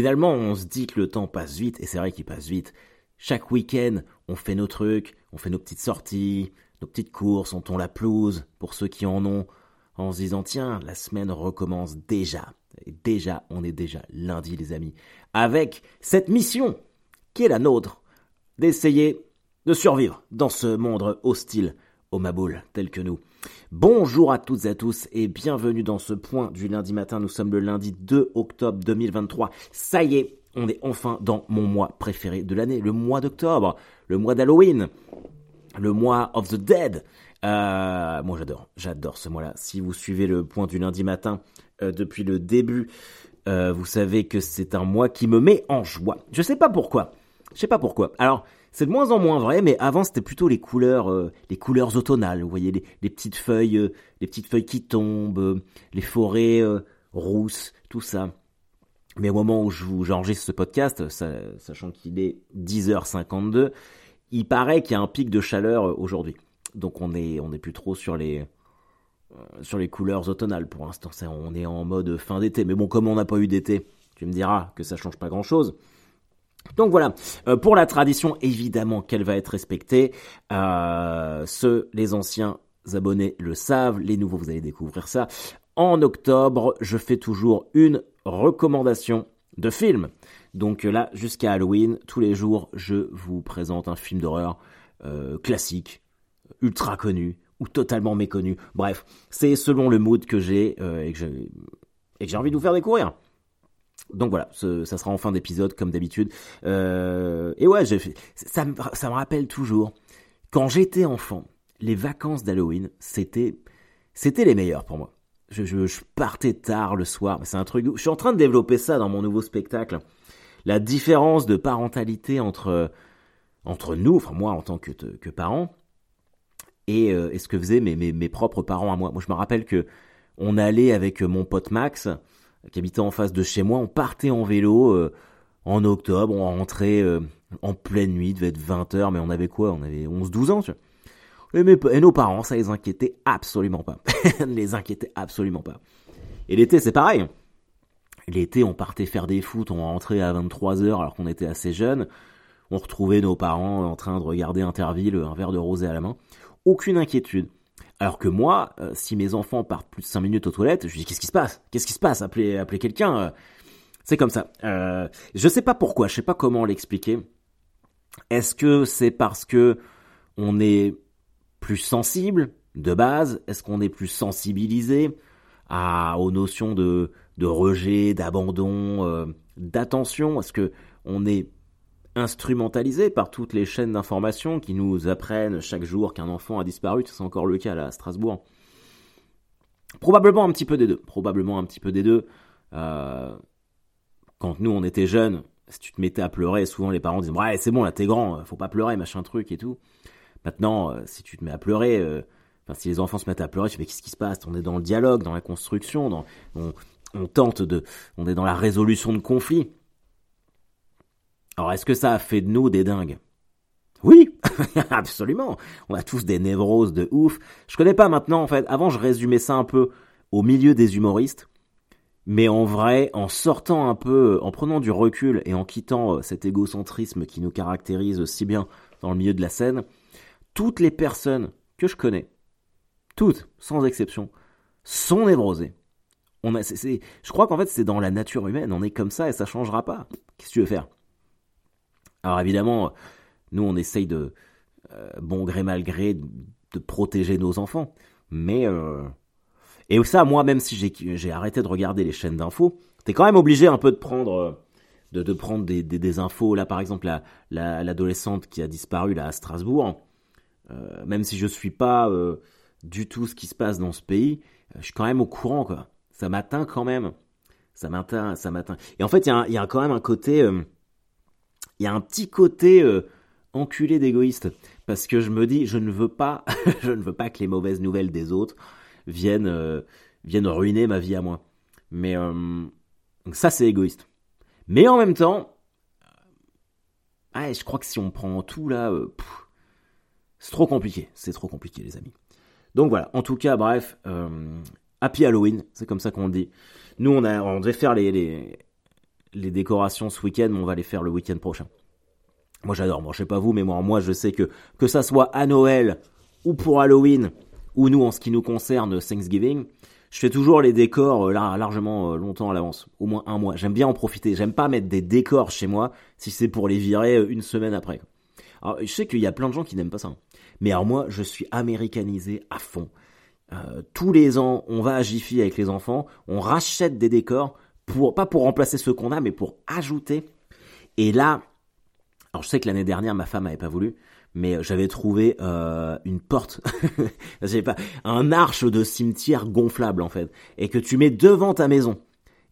Finalement, on se dit que le temps passe vite, et c'est vrai qu'il passe vite. Chaque week-end, on fait nos trucs, on fait nos petites sorties, nos petites courses, on tond la pelouse, pour ceux qui en ont, en se disant, tiens, la semaine recommence déjà. Et déjà, on est déjà lundi, les amis. Avec cette mission, qui est la nôtre, d'essayer de survivre dans ce monde hostile au Maboul, tel que nous. Bonjour à toutes et à tous et bienvenue dans ce point du lundi matin. Nous sommes le lundi 2 octobre 2023. Ça y est, on est enfin dans mon mois préféré de l'année, le mois d'octobre, le mois d'Halloween, le mois of the dead. Euh, moi j'adore, j'adore ce mois-là. Si vous suivez le point du lundi matin euh, depuis le début, euh, vous savez que c'est un mois qui me met en joie. Je sais pas pourquoi. Je sais pas pourquoi. Alors, c'est de moins en moins vrai, mais avant c'était plutôt les couleurs, euh, les couleurs automnales. Vous voyez les, petites feuilles, euh, les petites feuilles qui tombent, euh, les forêts rousses, tout ça. Mais au moment où j'enregistre ce podcast, sachant qu'il est 10h52, il paraît qu'il y a un pic de chaleur aujourd'hui. Donc on est on n'est plus trop sur les sur les couleurs automnales pour l'instant. On est en mode fin d'été. Mais bon, comme on n'a pas eu d'été, tu me diras que ça change pas grand chose. Donc voilà, euh, pour la tradition, évidemment qu'elle va être respectée. Euh, ceux, les anciens abonnés le savent, les nouveaux, vous allez découvrir ça. En octobre, je fais toujours une recommandation de film. Donc là, jusqu'à Halloween, tous les jours, je vous présente un film d'horreur euh, classique, ultra connu ou totalement méconnu. Bref, c'est selon le mood que j'ai et que j'ai envie de vous faire découvrir. Donc voilà, ça sera en fin d'épisode comme d'habitude. Euh, et ouais, ça, me, rappelle toujours quand j'étais enfant, les vacances d'Halloween, c'était c'était les meilleures pour moi. Je, je, partais tard le soir, c'est un truc. Je suis en train de développer ça dans mon nouveau spectacle. La différence de parentalité entre entre nous, enfin moi en tant que que parent, et, euh, et ce que faisaient mes, mes, mes propres parents à moi. Moi, je me rappelle que on allait avec mon pote Max qui habitait en face de chez moi, on partait en vélo euh, en octobre, on rentrait euh, en pleine nuit, il devait être 20h, mais on avait quoi? On avait 11-12 ans, tu vois. Et, nos parents, ça les inquiétait absolument pas. les inquiétait absolument pas. Et l'été, c'est pareil. L'été, on partait faire des foot, on rentrait à 23h alors qu'on était assez jeunes. On retrouvait nos parents en train de regarder Interville, un verre de rosé à la main. Aucune inquiétude. Alors que moi, euh, si mes enfants partent plus de 5 minutes aux toilettes, je dis qu'est-ce qui se passe? Qu'est-ce qui se passe? Appelez, appelez quelqu'un. Euh. C'est comme ça. Euh, je sais pas pourquoi, je sais pas comment l'expliquer. Est-ce que c'est parce que on est plus sensible de base? Est-ce qu'on est plus sensibilisé à, aux notions de, de rejet, d'abandon, euh, d'attention? Est-ce que on est instrumentalisé par toutes les chaînes d'information qui nous apprennent chaque jour qu'un enfant a disparu, c'est encore le cas à Strasbourg. Probablement un petit peu des deux, probablement un petit peu des deux. Euh, quand nous on était jeunes, si tu te mettais à pleurer, souvent les parents disaient ouais c'est bon là t'es grand, faut pas pleurer machin truc et tout. Maintenant euh, si tu te mets à pleurer, euh, enfin si les enfants se mettent à pleurer, tu fais qu'est-ce qui se passe? On est dans le dialogue, dans la construction, dans, on, on tente de, on est dans la résolution de conflits. Alors est-ce que ça a fait de nous des dingues? Oui, absolument. On a tous des névroses de ouf. Je connais pas maintenant en fait. Avant je résumais ça un peu au milieu des humoristes. Mais en vrai, en sortant un peu, en prenant du recul et en quittant euh, cet égocentrisme qui nous caractérise si bien dans le milieu de la scène, toutes les personnes que je connais, toutes, sans exception, sont névrosées. On a, je crois qu'en fait c'est dans la nature humaine, on est comme ça et ça changera pas. Qu'est-ce que tu veux faire? Alors évidemment, nous on essaye de, euh, bon gré mal gré, de protéger nos enfants. Mais... Euh... Et ça, moi, même si j'ai arrêté de regarder les chaînes d'infos, t'es quand même obligé un peu de prendre... Euh, de, de prendre des, des, infos. Là, par exemple, l'adolescente la, qui a disparu là à Strasbourg, euh, même si je suis pas du tout ce qui se passe dans ce pays, je suis quand même au courant, quoi. Ça m'atteint quand même. Ça m'atteint, ça m'atteint. Et en fait, il y, a y a quand même un côté il y a un petit côté euh, enculé d'égoïste parce que je me dis je ne veux pas je ne veux pas que les mauvaises nouvelles des autres viennent euh, ruiner ma vie à moi. Mais euh, ça c'est égoïste. Mais en même temps je crois que si on prend tout là c'est trop compliqué, c'est trop compliqué les amis. Donc voilà, en tout cas bref, Happy Halloween, c'est comme ça qu'on dit. Nous on a on devait faire les décorations ce week-end, on va les faire le week-end prochain. Moi j'adore, bon je sais pas vous, mais moi, moi je sais que que ça soit à Noël ou pour Halloween, ou nous en ce qui nous concerne Thanksgiving, je fais toujours les décors euh, largement euh, longtemps à l'avance, au moins un mois. J'aime bien en profiter. J'aime pas mettre des décors chez moi si c'est pour les virer euh, une semaine après. Alors, je sais qu'il y a plein de gens qui n'aiment pas ça. Hein. Mais alors moi, je suis américanisé à fond. tous les ans, on va à Jiffy avec les enfants, on rachète des décors pas pour remplacer ceux qu'on a, mais pour ajouter. Et là, alors je sais que l'année dernière, ma femme avait pas voulu, mais j'avais trouvé euh, une porte, pas, un arche de cimetière gonflable en fait, et que tu mets devant ta maison.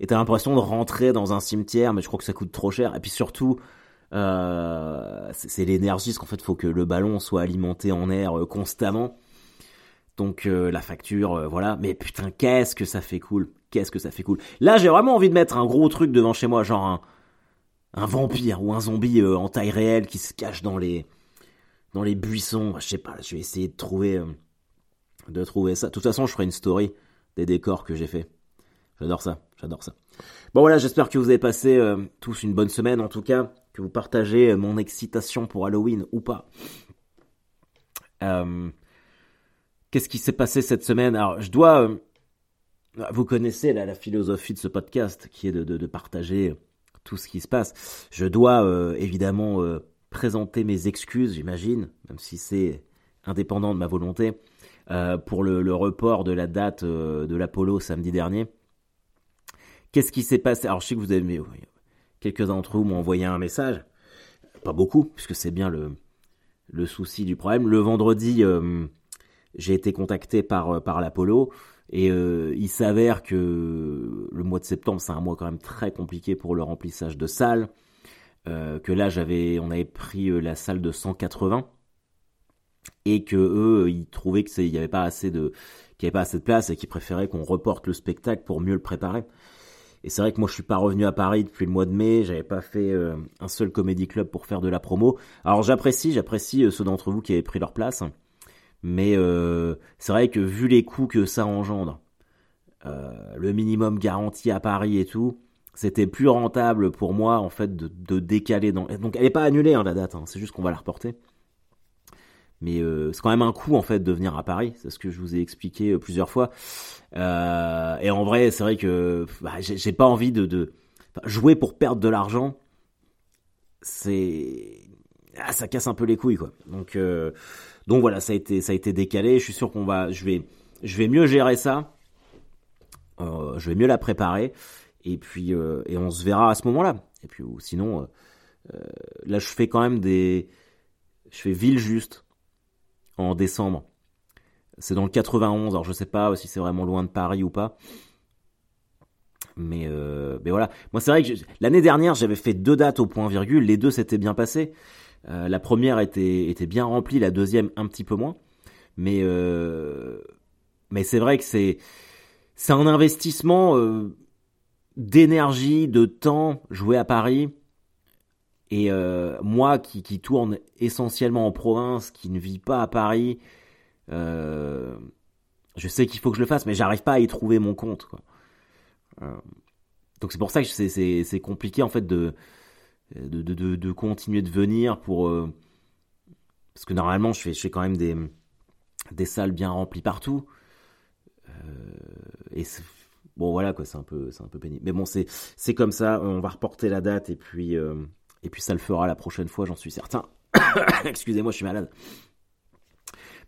Et t'as l'impression de rentrer dans un cimetière, mais je crois que ça coûte trop cher. Et puis surtout, euh, c'est l'énergie, parce qu'en fait, faut que le ballon soit alimenté en air euh, constamment. Donc euh, la facture, euh, voilà. Mais putain, qu'est-ce que ça fait cool Qu'est-ce que ça fait cool Là, j'ai vraiment envie de mettre un gros truc devant chez moi, genre un, un vampire ou un zombie en taille réelle qui se cache dans les dans les buissons. Je sais pas, je vais essayer de trouver, euh, de trouver ça. De toute façon, je ferai une story des décors que j'ai fait. J'adore ça, j'adore ça. Bon voilà, j'espère que vous avez passé euh, tous une bonne semaine, en tout cas, que vous partagez euh, mon excitation pour Halloween ou pas. Qu'est-ce qui s'est passé cette semaine? Alors, je dois... vous connaissez la philosophie de ce podcast, qui est de, partager tout ce qui se passe. Je dois évidemment présenter mes excuses, j'imagine, même si c'est indépendant de ma volonté, euh, pour le, report de la date euh, de l'Apollo samedi dernier. Qu'est-ce qui s'est passé? Alors je sais que vous avez, quelques-uns d'entre vous m'ont envoyé un message, pas beaucoup, puisque c'est bien le, le souci du problème. Le vendredi, euh, j'ai été contacté par, par l'Apollo. Et il s'avère que le mois de septembre, c'est un mois quand même très compliqué pour le remplissage de salles. Euh, que là j'avais, on avait pris euh, la salle de 180 et que eux ils trouvaient que il n'y avait pas assez de, qu'il avait pas assez de place et qu'ils préféraient qu'on reporte le spectacle pour mieux le préparer. Et c'est vrai que moi je suis pas revenu à Paris depuis le mois de mai, j'avais pas fait euh, un seul comédie club pour faire de la promo. Alors j'apprécie, j'apprécie ceux d'entre vous qui avaient pris leur place, mais c'est vrai que vu les coûts que ça engendre, le minimum garanti à Paris et tout, c'était plus rentable pour moi en fait de, décaler donc elle n'est pas annulée hein, la date hein. c'est juste qu'on va la reporter mais euh, c'est quand même un coût en fait de venir à Paris c'est ce que je vous ai expliqué euh, plusieurs fois euh, et en vrai c'est vrai que bah, j'ai pas envie de, jouer pour perdre de l'argent c'est ah, ça casse un peu les couilles quoi. Donc donc voilà ça a été ça a été décalé. Je suis sûr qu'on va je vais je vais mieux gérer ça. Je vais mieux la préparer. Et puis euh, et on se verra à ce moment-là. Et puis ou sinon, euh, euh, là je fais quand même des, je fais ville juste en décembre. C'est dans le 91, alors je sais pas si c'est vraiment loin de Paris ou pas. Mais, mais voilà, moi c'est vrai que l'année dernière j'avais fait deux dates au point virgule, les deux s'étaient bien passés. la première était, était bien remplie, la deuxième un petit peu moins. Mais, mais c'est vrai que c'est, c'est un investissement d'énergie, de temps joué à Paris. Et euh, moi qui, qui, tourne essentiellement en province, qui ne vit pas à Paris, euh, je sais qu'il faut que je le fasse, mais j'arrive pas à y trouver mon compte. Euh, donc c'est pour ça que c'est compliqué en fait de de, de, de, continuer de venir pour parce que normalement je fais, je fais quand même des, des salles bien remplies partout. et Bon voilà quoi, c'est un peu un peu pénible. Mais bon c'est comme ça, on va reporter la date et puis euh, et puis ça le fera la prochaine fois, j'en suis certain. Excusez-moi, je suis malade.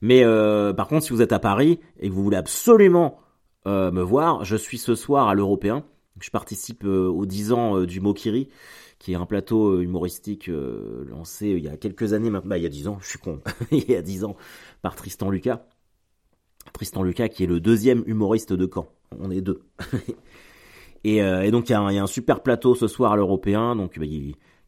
Mais euh, par contre, si vous êtes à Paris et que vous voulez absolument euh, me voir, je suis ce soir à l'Européen. Je participe aux 10 ans du Mokiri, qui est un plateau humoristique lancé il y a quelques années maintenant. Bah, il y a 10 ans, je suis con. il y a 10 ans par Tristan Lucas. Tristan Lucas qui est le deuxième humoriste de Caen on est deux. Euh, et, donc il y, a un super plateau ce soir à l'Européen. Donc bah,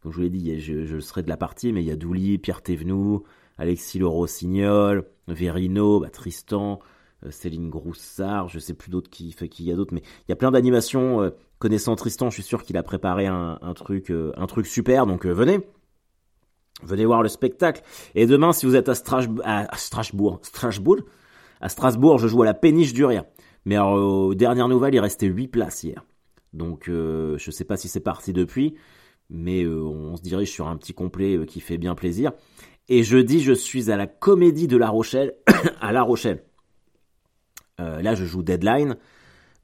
comme je vous l'ai dit, je, serai de la partie, mais il y a Douli, Pierre Thévenoud, Alexis Le Rossignol, Verino, bah, Tristan, euh, Céline Groussard, je sais plus d'autres qui, qui y a d'autres, mais il y a plein d'animations. Euh, connaissant Tristan, je suis sûr qu'il a préparé un, truc, un truc super. Donc venez, venez voir le spectacle. Et demain, si vous êtes à, Strasbourg, Strasbourg, à Strasbourg, je joue à la péniche du Rire. Mais alors, aux dernières nouvelles, il restait 8 places hier. Donc euh, je sais pas si c'est parti depuis, mais euh, on se dirige sur un petit complet euh, qui fait bien plaisir. Et jeudi, je suis à la Comédie de La Rochelle, à La Rochelle. là, je joue Deadline,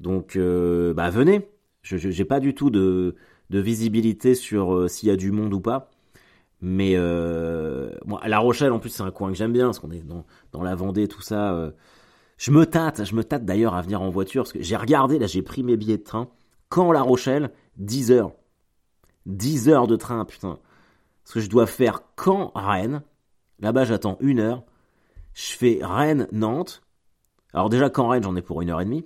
donc bah venez. Je j'ai pas du tout de, visibilité sur s'il y a du monde ou pas. Mais euh, La Rochelle, en plus, c'est un coin que j'aime bien, parce qu'on est dans, dans la Vendée, tout ça. Euh. Je me tâte, je me tâte d'ailleurs à venir en voiture, parce que j'ai regardé, là, j'ai pris mes billets de train. Quand La Rochelle? 10 heures. 10 heures de train, putain. Parce que je dois faire quand? Rennes. Là-bas, j'attends une heure. Je fais Rennes-Nantes. Alors déjà, quand Rennes, j'en ai pour une heure et demie.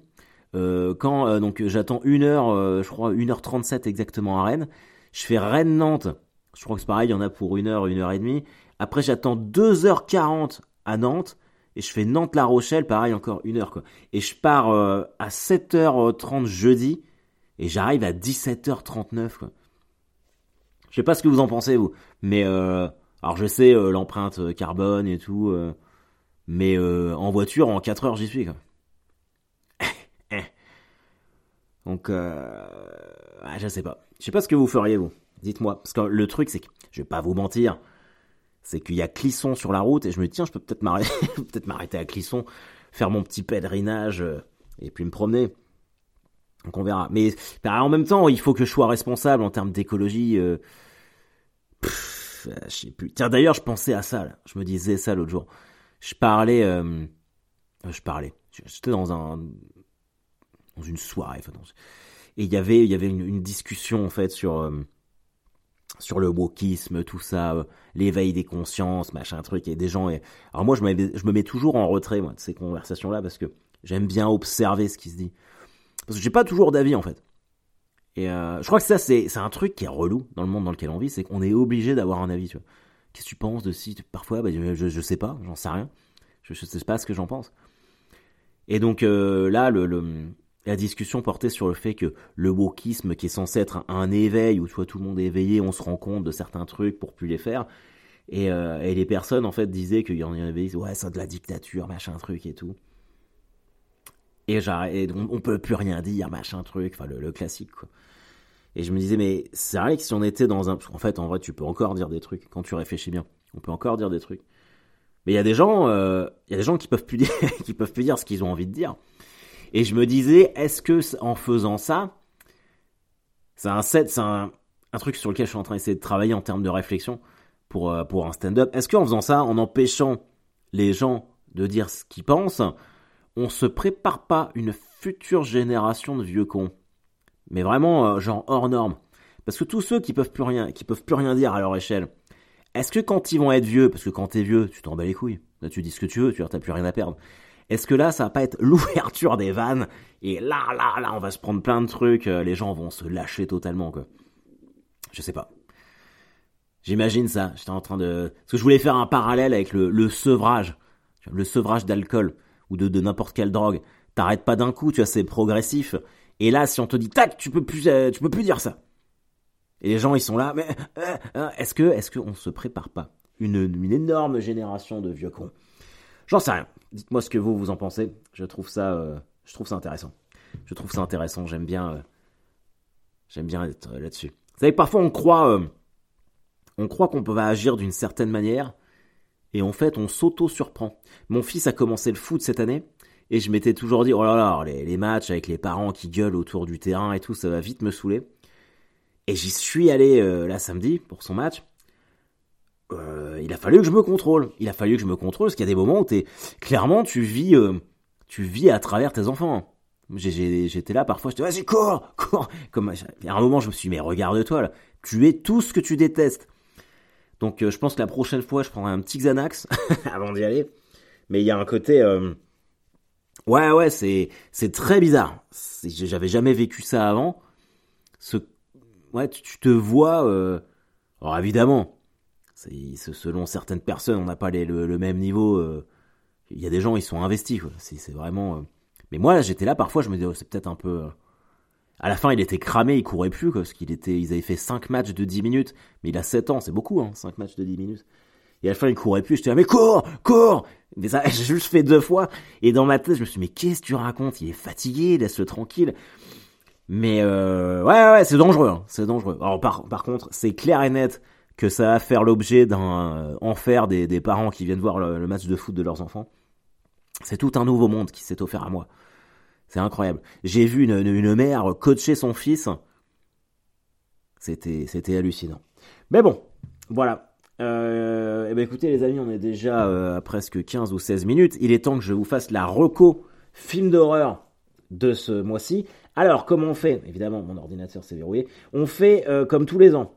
Euh, quand euh, donc j'attends une heure, euh, je crois 1h37 exactement à Rennes. Je fais Rennes-Nantes je crois que c'est pareil, il y en a pour une heure, une heure et demie. Après, j'attends 2h40 à Nantes. Et je fais Nantes-La Rochelle, pareil, encore une heure, quoi. Et je pars euh, à 7h30 jeudi. Et j'arrive à 17h39, quoi. Je sais pas ce que vous en pensez, vous. Mais, euh, alors je sais euh, l'empreinte carbone et tout. mais en voiture, en 4 heures, j'y suis, quoi. Donc, euh, je sais pas. Je sais pas ce que vous feriez, vous. Dites-moi. Parce que le truc, c'est que, je vais pas vous mentir, c'est qu'il y a Clisson sur la route et je me dis, tiens, je peux peut-être m'arrêter, peut-être m'arrêter à Clisson, faire mon petit pèlerinage euh, et puis me promener. Donc on verra. Mais bah, en même temps, il faut que je sois responsable en termes d'écologie. Euh, je sais plus. Tiens, d'ailleurs, je pensais à ça. Je me disais ça l'autre jour. Je parlais. Euh, je parlais. J'étais dans un dans une soirée. et il y avait il y avait une, discussion en fait sur sur le wokisme, tout ça, euh, l'éveil des consciences, machin truc, et des gens. Et... Alors moi, je, je me mets toujours en retrait moi, de ces conversations-là parce que j'aime bien observer ce qui se dit. Parce que j'ai pas toujours d'avis en fait. Et euh, je crois que ça, c'est, un truc qui est relou dans le monde dans lequel on vit, c'est qu'on est obligé d'avoir un avis. Qu'est-ce que tu penses de si Parfois, bah, je, je sais pas, j'en sais rien. Je, je sais pas ce que j'en pense. Et donc euh, là, le, la discussion portait sur le fait que le wokisme, qui est censé être un, éveil où soit tout le monde est éveillé, on se rend compte de certains trucs pour plus les faire. Et, euh, et les personnes en fait disaient qu'il y en avait, ouais, c'est de la dictature, machin truc et tout. Et, on, on peut plus rien dire, machin truc, enfin le, classique. Et je me disais, mais c'est vrai que si on était dans un. En fait, en vrai, tu peux encore dire des trucs quand tu réfléchis bien. On peut encore dire des trucs. Mais il y a des gens, euh, il y a des gens qui peuvent plus dire, qui peuvent plus dire ce qu'ils ont envie de dire. Et je me disais, est-ce que en faisant ça, c'est un set, c'est un, truc sur lequel je suis en train d'essayer de travailler en termes de réflexion pour, euh, pour un stand-up. Est-ce qu'en faisant ça, en empêchant les gens de dire ce qu'ils pensent, on se prépare pas une future génération de vieux cons? Mais vraiment, euh, genre hors norme. Parce que tous ceux qui peuvent plus rien, qui peuvent plus rien dire à leur échelle, est-ce que quand ils vont être vieux, parce que quand t'es vieux, tu t'en bats les couilles, tu dis ce que tu veux, tu n'as plus rien à perdre. Est-ce que là, ça va pas être l'ouverture des vannes et là, là, là, on va se prendre plein de trucs, euh, les gens vont se lâcher totalement, quoi. Je sais pas. J'imagine ça. J'étais en train de, parce que je voulais faire un parallèle avec le, sevrage, le sevrage d'alcool ou de, n'importe quelle drogue. T'arrêtes pas d'un coup, tu vois, c'est progressif. Et là, si on te dit tac, tu peux plus, euh, tu peux plus dire ça. Et les gens, ils sont là, mais euh, est-ce que, est-ce qu'on se prépare pas une, une énorme génération de vieux cons J'en sais rien. Dites-moi ce que vous vous en pensez. Je trouve ça, euh, je trouve ça intéressant. Je trouve ça intéressant. J'aime bien, euh, bien être euh, là-dessus. Vous savez, parfois on croit, on croit qu'on peut agir d'une certaine manière, et en fait on s'auto-surprend. Mon fils a commencé le foot cette année, et je m'étais toujours dit, oh là là, les, les, matchs avec les parents qui gueulent autour du terrain et tout, ça va vite me saouler. Et j'y suis allé là samedi pour son match. Euh, il a fallu que je me contrôle. Il a fallu que je me contrôle parce qu'il y a des moments où t'es clairement tu vis, euh, tu vis à travers tes enfants. J'étais là parfois, je te vas-y cours, cours. Comme à un moment, je me suis dit, mais regarde-toi tu es tout ce que tu détestes. Donc euh, je pense que la prochaine fois, je prendrai un petit Xanax avant d'y aller. Mais il y a un côté, ouais ouais, c'est c'est très bizarre. J'avais jamais vécu ça avant. Ce, ouais, tu, tu te vois. alors évidemment, selon certaines personnes, on n'a pas le, même niveau. Euh, il y a des gens, ils sont investis. C'est vraiment. Euh. Mais moi, j'étais là, parfois, je me disais, oh, c'est peut-être un peu. Euh. À la fin, il était cramé, il courait plus, parce qu'il était, ils avaient fait 5 matchs de 10 minutes. Mais il a 7 ans, c'est beaucoup, hein, 5 matchs de 10 minutes. Et à la fin, il courait plus. J'étais là, mais cours, cours! Mais ça, j'ai juste fait deux fois. Et dans ma tête, je me suis dit, mais qu'est-ce que tu racontes? Il est fatigué, laisse-le tranquille. Mais ouais, ouais, c'est dangereux, hein, c'est dangereux. Par, par contre, c'est clair et net que ça va faire l'objet d'un euh, enfer des, des, parents qui viennent voir le, match de foot de leurs enfants. C'est tout un nouveau monde qui s'est offert à moi. C'est incroyable. J'ai vu une, une, mère coacher son fils. C'était, c'était hallucinant. Mais bon, voilà. Euh, eh ben écoutez les amis, on est déjà euh, à presque 15 ou 16 minutes. Il est temps que je vous fasse la reco film d'horreur de ce mois-ci. Alors, comment on fait? Évidemment, mon ordinateur s'est verrouillé. On fait comme tous les ans.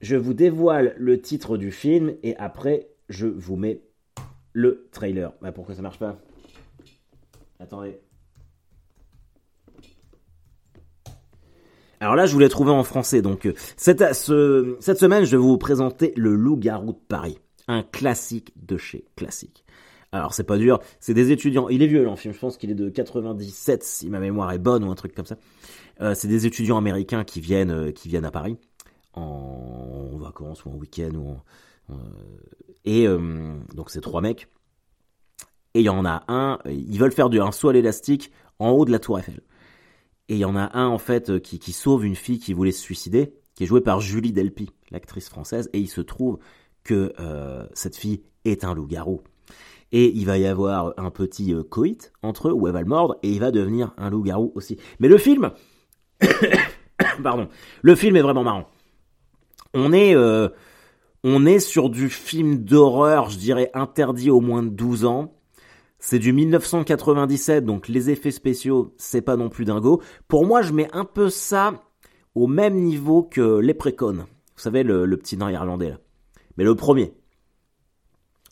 Je vous dévoile le titre du film et après, je vous mets le trailer. Bah, pourquoi ça marche pas? Attendez. Alors là, je voulais trouver en français. Donc, euh, cette, cette semaine, je vais vous présenter Le Loup-garou de Paris. Un classique de chez classique. Alors c'est pas dur, c'est des étudiants. Il est vieux l'enfant, je pense qu'il est de 97 si ma mémoire est bonne ou un truc comme ça. Euh, c'est des étudiants américains qui viennent, euh, qui viennent à Paris en, vacances ou en week-end euh, et donc c'est trois mecs. Et il y en a un, ils veulent faire du un saut à l'élastique en haut de la Tour Eiffel. Et il y en a un en fait qui, qui sauve une fille qui voulait se suicider, qui est jouée par Julie Delpy, l'actrice française. Et il se trouve que cette fille est un loup-garou et il va y avoir un petit euh, coït entre eux où elle va le mordre et il va devenir un loup-garou aussi. Mais le film, pardon, le film est vraiment marrant. On est, euh, on est sur du film d'horreur, je dirais interdit au moins de 12 ans. C'est du 1997, donc les effets spéciaux, c'est pas non plus dingo. Pour moi, je mets un peu ça au même niveau que Les Précones. Vous savez, le, petit nain irlandais là. Mais le premier,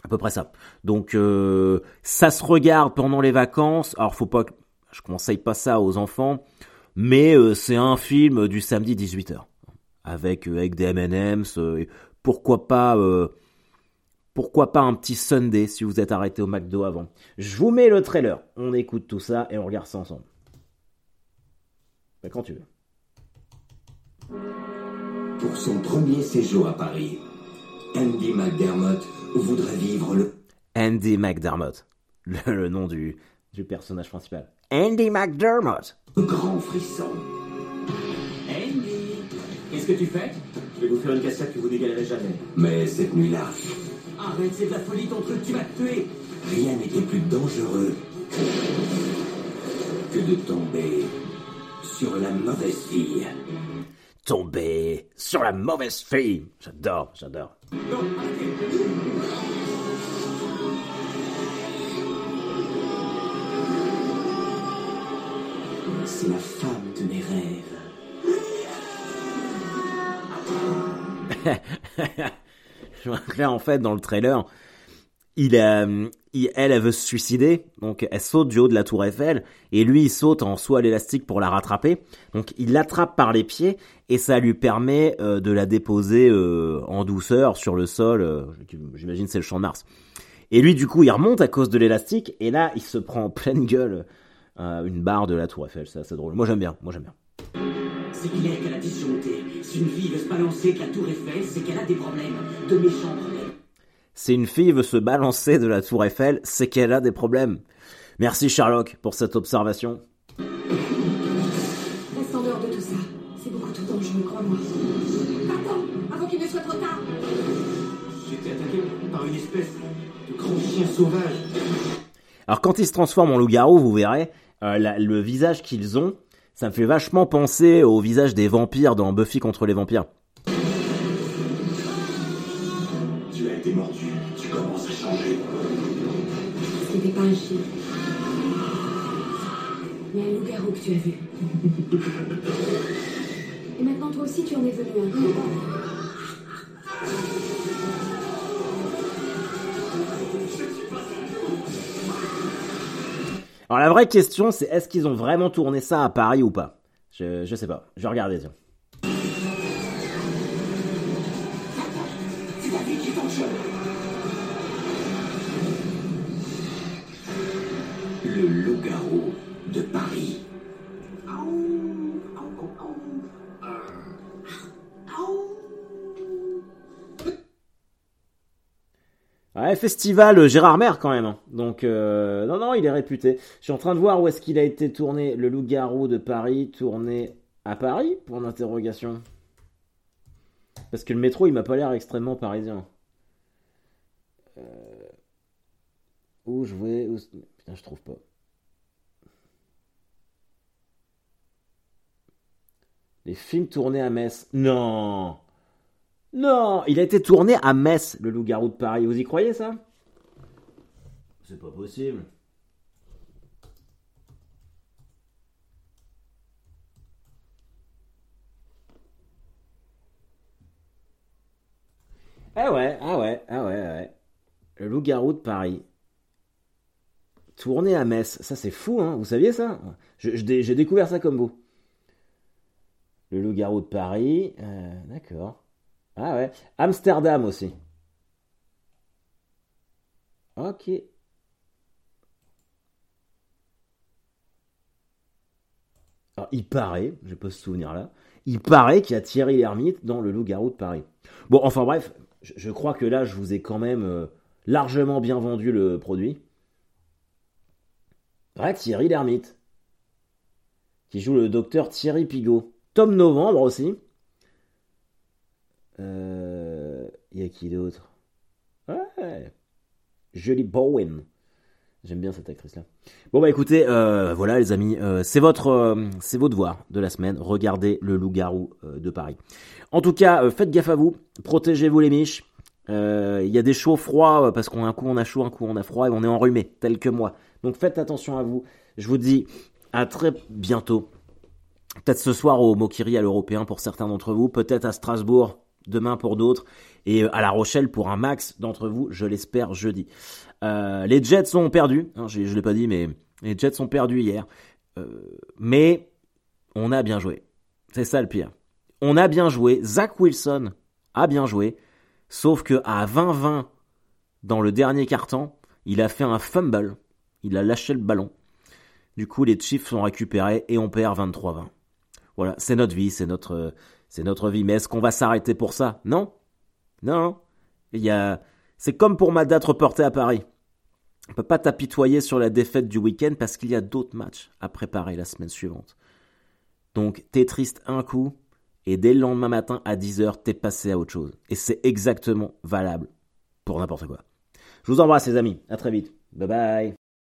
à peu près ça. Donc euh, ça se regarde pendant les vacances. Alors faut pas, je conseille pas ça aux enfants, mais euh, c'est un film du samedi 18h avec euh, avec des M&M's. pourquoi pas, pourquoi pas un petit Sunday si vous êtes arrêté au McDo avant. Je vous mets le trailer. On écoute tout ça et on regarde ça ensemble. quand tu veux. Pour son premier séjour à Paris, Andy McDermott voudrait vivre le... Andy McDermott, le, nom du, du personnage principal. Andy McDermott. Grand frisson. Qu'est-ce que tu fais Je vais vous faire une cassette que vous n'égalerez jamais. Mais cette nuit-là... Arrête, c'est de la folie ton truc, tu vas te tuer Rien n'était plus dangereux que de tomber sur la mauvaise fille. Tomber sur la mauvaise fille. J'adore, j'adore. C'est la femme de mes rêves. Là, en fait, dans le trailer, il, euh, elle, elle veut se suicider, donc elle saute du haut de la tour Eiffel, et lui, il saute en saut à l'élastique pour la rattraper. Donc il l'attrape par les pieds, et ça lui permet euh, de la déposer euh, en douceur sur le sol. J'imagine c'est le champ de Mars. Et lui, du coup, il remonte à cause de l'élastique, et là, il se prend en pleine gueule une barre de la tour Eiffel. C'est assez drôle. Moi, j'aime bien. Moi, j'aime bien. C'est clair qu'elle a disjoncté. Si une fille veut se balancer de la tour Eiffel, c'est qu'elle a des problèmes, de méchants problèmes. Si une fille veut se balancer de la tour Eiffel, c'est qu'elle a des problèmes. Merci Sherlock pour cette observation. Reste en dehors de tout ça. C'est beaucoup trop dangereux, crois-moi. Attends, avant qu'il ne soit trop tard. J'étais attaqué par une espèce de grand chien sauvage. Alors quand ils se transforment en loup-garou, vous verrez, euh, le visage qu'ils ont, ça me fait vachement penser au visage des vampires dans Buffy contre les vampires. pas un chien. Il y a un loup-garou que tu as vu. Et maintenant, toi aussi, tu en es venu un. Alors la vraie question, c'est est-ce qu'ils ont vraiment tourné ça à Paris ou pas? Je, je sais pas. Je regarder, tiens. de Paris. Ouais, festival Gérard Mer quand même. hein. Donc non non, il est réputé. Je suis en train de voir où est-ce qu'il a été tourné. Le Loup-garou de Paris, tourné à Paris pour l'interrogation. Parce que le métro, il m'a pas l'air extrêmement parisien. Euh... Où jouer où... Putain, je trouve pas. Les films tournés à Metz. Non Non Il a été tourné à Metz, le loup-garou de Paris. Vous y croyez ça? C'est pas possible. Ah ouais, ah ouais, ah ouais, ah ouais. Le loup-garou de Paris. Tourné à Metz. Ça, c'est fou, hein. Vous saviez ça? J'ai découvert ça comme vous. Le loup-garou de Paris. Euh, D'accord. Ah ouais. Amsterdam aussi. Ok. Alors, il paraît, j'ai pas ce souvenir là, il paraît qu'il y a Thierry Lhermitte dans Le Loup-garou de Paris. Bon, enfin bref, je, je, crois que là, je vous ai quand même euh, largement bien vendu le produit. Ouais, Thierry Lhermitte, qui joue le docteur Thierry Pigot. Tom Novembre aussi. Euh, y a qui d'autre? Ouais. Julie Bowen. J'aime bien cette actrice-là. Bon bah écoutez, euh, voilà les amis, euh, c'est votre, euh, vos devoirs de la semaine. Regardez le loup-garou euh, de Paris. En tout cas, faites gaffe à vous, protégez-vous les miches. Il y a des chauds froids parce qu'on un coup on a chaud, un coup on a froid et on est enrhumé, tel que moi. Donc faites attention à vous. Je vous dis à très bientôt. Peut-être ce soir au Mokiri à l'Européen pour certains d'entre vous, peut-être à Strasbourg demain pour d'autres, et à La Rochelle pour un max d'entre vous, je l'espère jeudi. Euh, les Jets sont perdus, hein, je ne l'ai pas dit, mais les Jets sont perdus hier. Euh, mais on a bien joué. C'est ça le pire. On a bien joué. Zach Wilson a bien joué. Sauf que à 20-20 dans le dernier quart-temps, il a fait un fumble. Il a lâché le ballon. Du coup, les Chiefs sont récupérés et on perd 23-20. Voilà, c'est notre vie, c'est notre, c'est notre vie. Mais est-ce qu'on va s'arrêter pour ça? Non, non? Il y a, c'est comme pour ma date reportée à Paris. On peut pas t'apitoyer sur la défaite du week-end parce qu'il y a d'autres matchs à préparer la semaine suivante. Donc, t'es triste un coup et dès le lendemain matin à 10h, t'es passé à autre chose. Et c'est exactement valable pour n'importe quoi. Je vous embrasse les amis. À très vite. Bye bye.